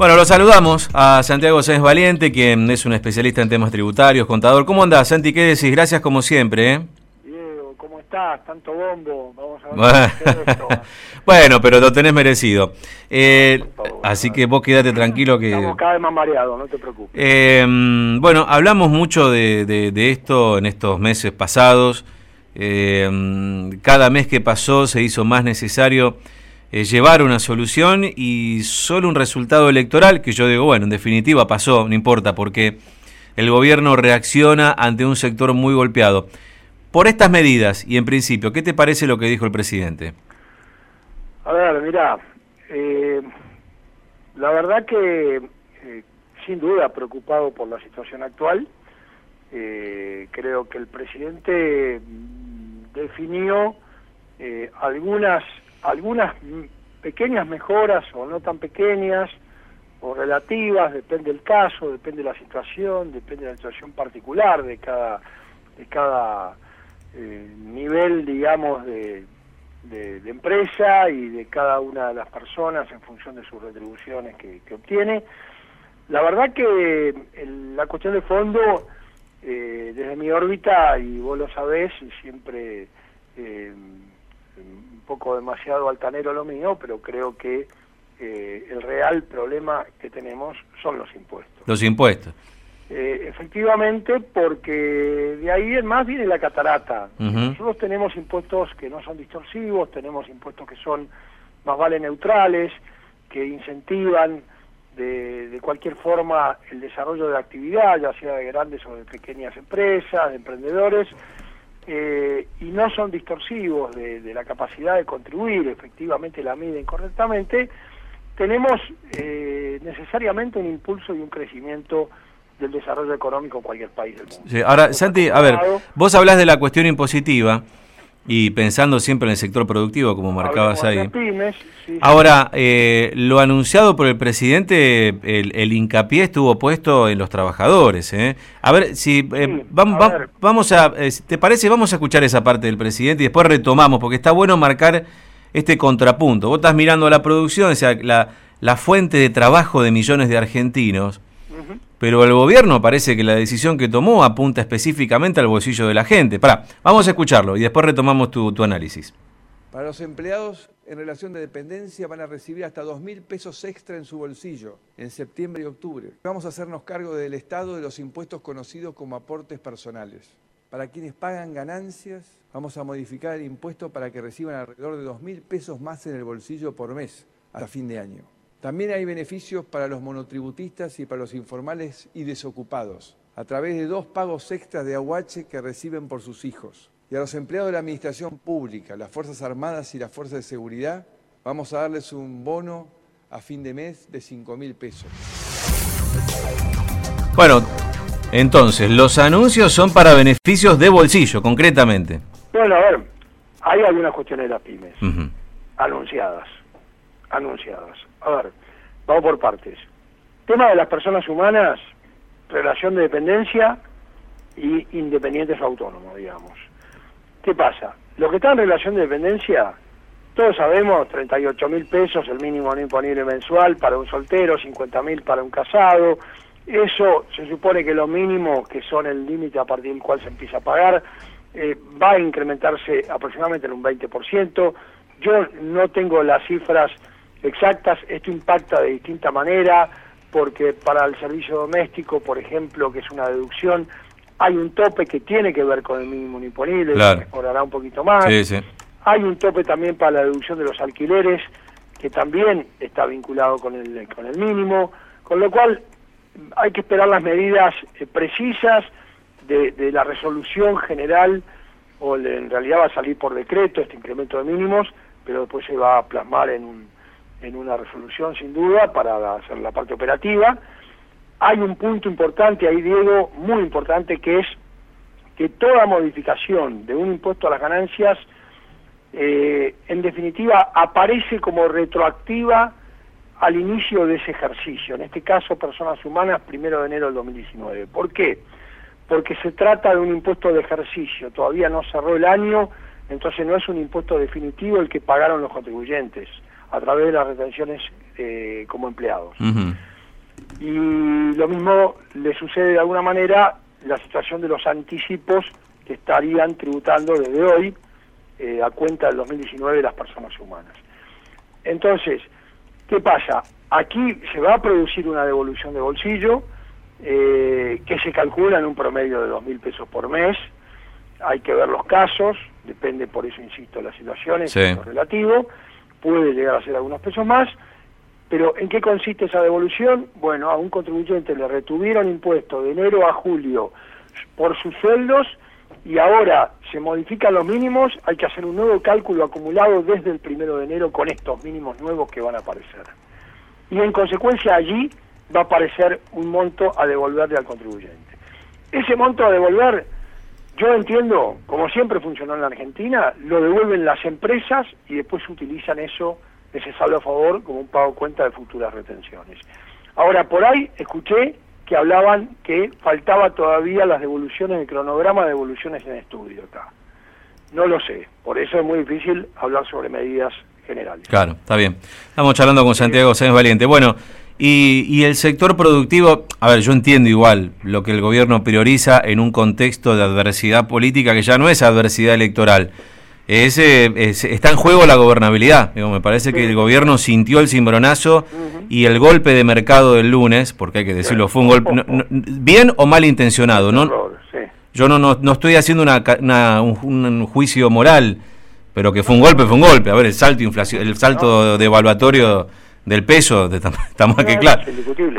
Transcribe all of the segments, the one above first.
Bueno, lo saludamos a Santiago Sáenz Valiente, quien es un especialista en temas tributarios, contador. ¿Cómo andás, Santi? ¿Qué decís? Gracias como siempre. ¿eh? Diego, ¿cómo estás? Tanto bombo. Vamos a ver esto. bueno, pero lo tenés merecido. Eh, así que vos quédate tranquilo que... Estamos cada vez más mareados, no te preocupes. Eh, bueno, hablamos mucho de, de, esto en estos meses pasados. Eh, cada mes que pasó se hizo más necesario eh, llevar una solución y solo un resultado electoral, que yo digo, bueno, en definitiva pasó, no importa, porque el gobierno reacciona ante un sector muy golpeado. Por estas medidas, y en principio, ¿qué te parece lo que dijo el presidente? A ver, mira, eh, la verdad que eh, sin duda preocupado por la situación actual, creo que el presidente definió algunas algunas pequeñas mejoras o no tan pequeñas o relativas, depende del caso, depende de la situación, depende de la situación particular de cada, de cada eh, nivel, digamos, de, de, empresa y de cada una de las personas en función de sus retribuciones que, obtiene. La verdad que la cuestión de fondo, eh, desde mi órbita, y vos lo sabés, siempre... Eh, un poco demasiado altanero lo mío, pero creo que eh, el real problema que tenemos son los impuestos. Los impuestos. Eh, efectivamente, porque de ahí en más viene la catarata. Nosotros tenemos impuestos que no son distorsivos, tenemos impuestos que son más vale neutrales, que incentivan de, de, cualquier forma el desarrollo de la actividad, ya sea de grandes o de pequeñas empresas, de emprendedores, eh, y no son distorsivos de, la capacidad de contribuir, efectivamente la miden correctamente, tenemos eh, necesariamente un impulso y un crecimiento del desarrollo económico en cualquier país del mundo. ahora, Santi, a ver, vos hablas de la cuestión impositiva, y pensando siempre en el sector productivo, como marcabas ahí. Ahora, eh, lo anunciado por el presidente, el, hincapié estuvo puesto en los trabajadores. ¿eh? A ver, si eh, vamos, a vamos a, ¿te parece? Vamos a escuchar esa parte del presidente y después retomamos, porque está bueno marcar este contrapunto. Vos estás mirando la producción, o sea, la, la fuente de trabajo de millones de argentinos pero el gobierno parece que la decisión que tomó apunta específicamente al bolsillo de la gente. Pará, vamos a escucharlo y después retomamos tu, análisis. Para los empleados en relación de dependencia van a recibir hasta 2.000 pesos extra en su bolsillo en septiembre y octubre. Vamos a hacernos cargo del Estado de los impuestos conocidos como aportes personales. Para quienes pagan ganancias, vamos a modificar el impuesto para que reciban alrededor de 2.000 pesos más en el bolsillo por mes hasta fin de año. También hay beneficios para los monotributistas y para los informales y desocupados, a través de dos pagos extras de aguache que reciben por sus hijos. Y a los empleados de la Administración Pública, las Fuerzas Armadas y las Fuerzas de Seguridad, vamos a darles un bono a fin de mes de 5 mil pesos. Bueno, entonces, los anuncios son para beneficios de bolsillo, concretamente. Bueno, a ver, hay algunas cuestiones de las pymes anunciadas, anunciadas. A ver, vamos por partes. Tema de las personas humanas, relación de dependencia y independientes autónomos, digamos. ¿Qué pasa? Lo que está en relación de dependencia, todos sabemos, 38 mil pesos el mínimo no imponible mensual para un soltero, 50 mil para un casado. Eso se supone que lo mínimo, que son el límite a partir del cual se empieza a pagar, eh, va a incrementarse aproximadamente en un 20%. Yo no tengo las cifras exactas, esto impacta de distinta manera, porque para el servicio doméstico, por ejemplo, que es una deducción, hay un tope que tiene que ver con el mínimo imponible, que mejorará un poquito más. Hay un tope también para la deducción de los alquileres, que también está vinculado con el, con el mínimo, con lo cual hay que esperar las medidas eh, precisas de, de, la resolución general, o en realidad va a salir por decreto este incremento de mínimos, pero después se va a plasmar en un en una resolución sin duda para hacer la parte operativa. Hay un punto importante ahí, Diego, muy importante, que es que toda modificación de un impuesto a las ganancias, eh, en definitiva, aparece como retroactiva al inicio de ese ejercicio, en este caso personas humanas, primero de enero del 2019. ¿Por qué? Porque se trata de un impuesto de ejercicio, todavía no cerró el año, entonces no es un impuesto definitivo el que pagaron los contribuyentes a través de las retenciones eh, como empleados. Y lo mismo le sucede de alguna manera la situación de los anticipos que estarían tributando desde hoy eh, a cuenta del 2019 las personas humanas. Entonces, ¿qué pasa? Aquí se va a producir una devolución de bolsillo eh, que se calcula en un promedio de 2.000 pesos por mes. Hay que ver los casos, depende por eso, insisto, las situaciones, lo relativo. Puede llegar a ser algunos pesos más. Pero ¿en qué consiste esa devolución? Bueno, a un contribuyente le retuvieron impuestos de enero a julio por sus sueldos y ahora se modifican los mínimos, hay que hacer un nuevo cálculo acumulado desde el primero de enero con estos mínimos nuevos que van a aparecer. Y en consecuencia allí va a aparecer un monto a devolverle al contribuyente. Ese monto a devolver, yo entiendo, como siempre funcionó en la Argentina, lo devuelven las empresas y después utilizan eso ese saldo a favor como un pago cuenta de futuras retenciones. Ahora, por ahí escuché que hablaban que faltaba todavía las devoluciones, el cronograma de devoluciones en estudio acá. No lo sé, por eso es muy difícil hablar sobre medidas generales. Claro, está bien. Estamos charlando con Santiago Sáenz Valiente. Bueno, y, y, el sector productivo, a ver, yo entiendo igual lo que el gobierno prioriza en un contexto de adversidad política que ya no es adversidad electoral es, está en juego la gobernabilidad. me parece que el gobierno sintió el cimbronazo y el golpe de mercado del lunes, porque hay que decirlo, fue un golpe bien o mal intencionado. ¿no? Yo no, no, estoy haciendo una, un, juicio moral, pero que fue un golpe, fue un golpe. A ver, el salto, inflación, el salto devaluatorio del peso, está más que claro.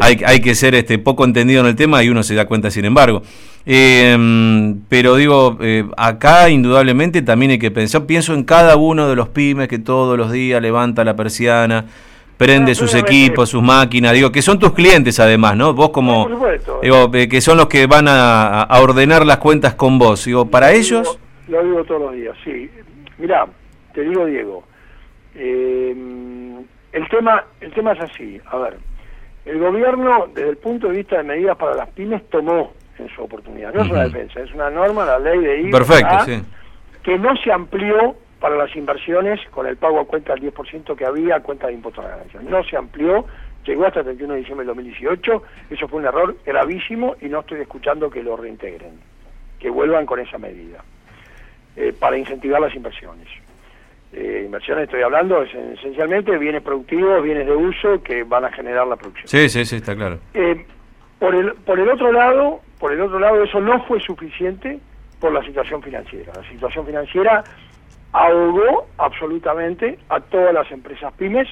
Hay, hay, que ser este poco entendido en el tema y uno se da cuenta sin embargo. Eh, pero digo, eh, acá indudablemente también hay que pensar, pienso en cada uno de los pymes que todos los días levanta la persiana, prende sus equipos, sus máquinas, digo, que son tus clientes además, ¿no? Vos como, digo, eh, que son los que van a, ordenar las cuentas con vos, digo, para ellos... lo digo todos los días, sí. Mirá, te digo Diego, eh, el tema, el tema es así, a ver, el gobierno desde el punto de vista de medidas para las pymes tomó en su oportunidad, no es una defensa, es una norma, la ley de IVA, Perfecto, sí. que no se amplió para las inversiones con el pago a cuenta del 10% que había a cuenta de impuestos a ganancias. No se amplió, llegó hasta el 31 de diciembre del 2018, eso fue un error gravísimo y no estoy escuchando que lo reintegren, que vuelvan con esa medida, eh, para incentivar las inversiones eh, inversiones estoy hablando, es esencialmente bienes productivos, bienes de uso que van a generar la producción. Sí, sí, sí, está claro. Eh, por el, por el otro lado, por el otro lado, eso no fue suficiente por la situación financiera. La situación financiera ahogó absolutamente a todas las empresas pymes,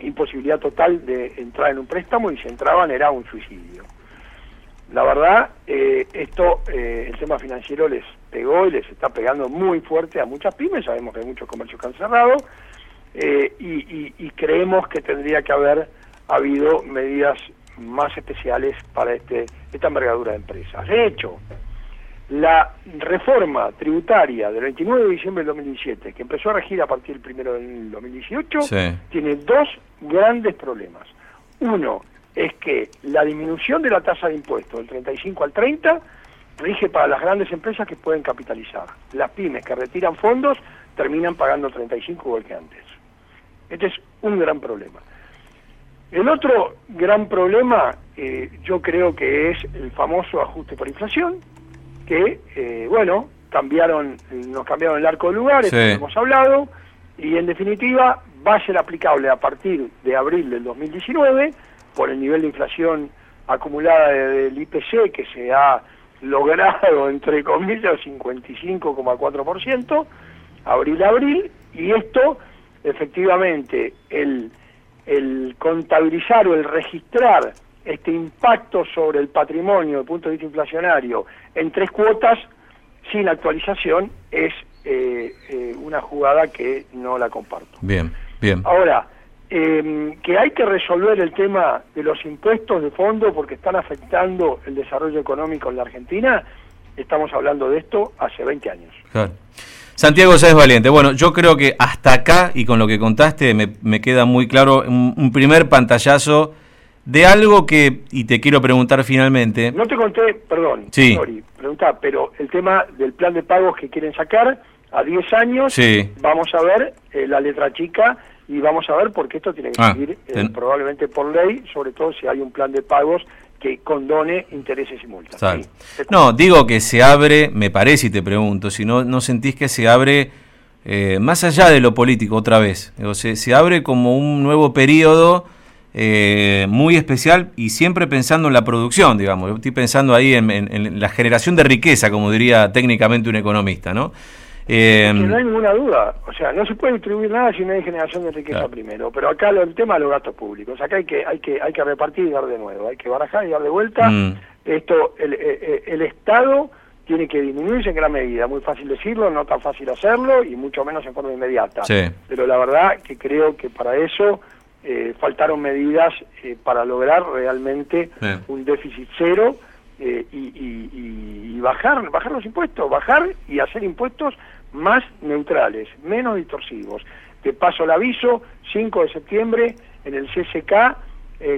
imposibilidad total de entrar en un préstamo y si entraban era un suicidio. La verdad, eh, esto, eh, el tema financiero les pegó y les está pegando muy fuerte a muchas pymes, sabemos que hay muchos comercios que han cerrado, eh, y, creemos que tendría que haber habido medidas más especiales para este esta envergadura de empresas. De hecho, la reforma tributaria del 29 de diciembre del 2017, que empezó a regir a partir del primero del 2018, tiene dos grandes problemas. Uno, es que la disminución de la tasa de impuestos del 35 al 30 rige para las grandes empresas que pueden capitalizar. Las pymes que retiran fondos terminan pagando 35 igual que antes. Este es un gran problema. El otro gran problema eh, yo creo que es el famoso ajuste por inflación, que, eh, bueno, cambiaron, nos cambiaron el arco de lugares, hemos hablado, y en definitiva va a ser aplicable a partir de abril del 2019 por el nivel de inflación acumulada del IPC que se ha logrado, entre comillas, 55,4%, abril a abril, y esto, efectivamente, el, el contabilizar o el registrar este impacto sobre el patrimonio desde el punto de vista inflacionario en tres cuotas, sin actualización, es eh, eh, una jugada que no la comparto. Bien, bien. Ahora, eh, que hay que resolver el tema de los impuestos de fondo porque están afectando el desarrollo económico en la Argentina, estamos hablando de esto hace 20 años. Santiago Sáenz Valiente, bueno, yo creo que hasta acá y con lo que contaste me, queda muy claro un, primer pantallazo de algo que, y te quiero preguntar finalmente. No te conté, perdón, sí. pregunta, pero el tema del plan de pagos que quieren sacar a 10 años, vamos a ver eh, la letra chica y vamos a ver porque esto tiene que ah, seguir eh, probablemente por ley, sobre todo si hay un plan de pagos que condone intereses y multas. No, digo que se abre, me parece y te pregunto, si no, no sentís que se abre eh, más allá de lo político otra vez, se, se abre como un nuevo periodo eh, muy especial y siempre pensando en la producción, digamos. estoy pensando ahí en, la generación de riqueza, como diría técnicamente un economista, ¿no? Eh, no hay ninguna duda, o sea, no se puede distribuir nada si no hay generación de riqueza primero, pero acá el tema de los gastos públicos, acá hay que hay que hay que repartir y dar de nuevo, hay que barajar y dar de vuelta. Mm. Esto el, el, el Estado tiene que disminuirse en gran medida, muy fácil decirlo, no tan fácil hacerlo y mucho menos en forma inmediata. Pero la verdad que creo que para eso eh, faltaron medidas eh, para lograr realmente un déficit cero eh, y, bajar, bajar los impuestos, bajar y hacer impuestos más neutrales, menos distorsivos. Te paso el aviso, 5 de septiembre en el CSK,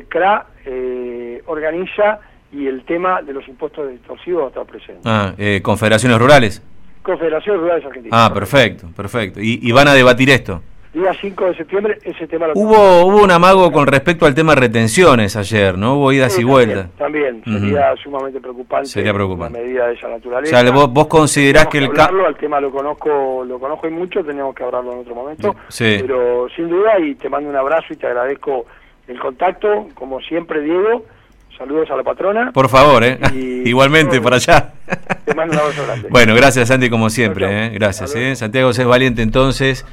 CRA organiza y el tema de los impuestos distorsivos está presente. Ah, confederaciones rurales. Confederaciones Rurales Argentinas. Ah, perfecto, perfecto. ¿Y, van a debatir esto? Día 5 de septiembre ese tema lo hubo hubo un amago con respecto al tema retenciones ayer no hubo idas y vueltas también, sería sumamente preocupante sería preocupante una medida de esa naturaleza o sea vos, vos considerás que, el hablarlo, el tema lo conozco lo conozco y mucho teníamos que hablarlo en otro momento sí. pero sin duda y te mando un abrazo y te agradezco el contacto como siempre Diego Saludos a la patrona. Por favor, ¿eh? Igualmente, por allá. Te mando un abrazo grande. Bueno, gracias, Santi, como siempre. ¿eh? Gracias. ¿eh? Santiago es Valiente, entonces.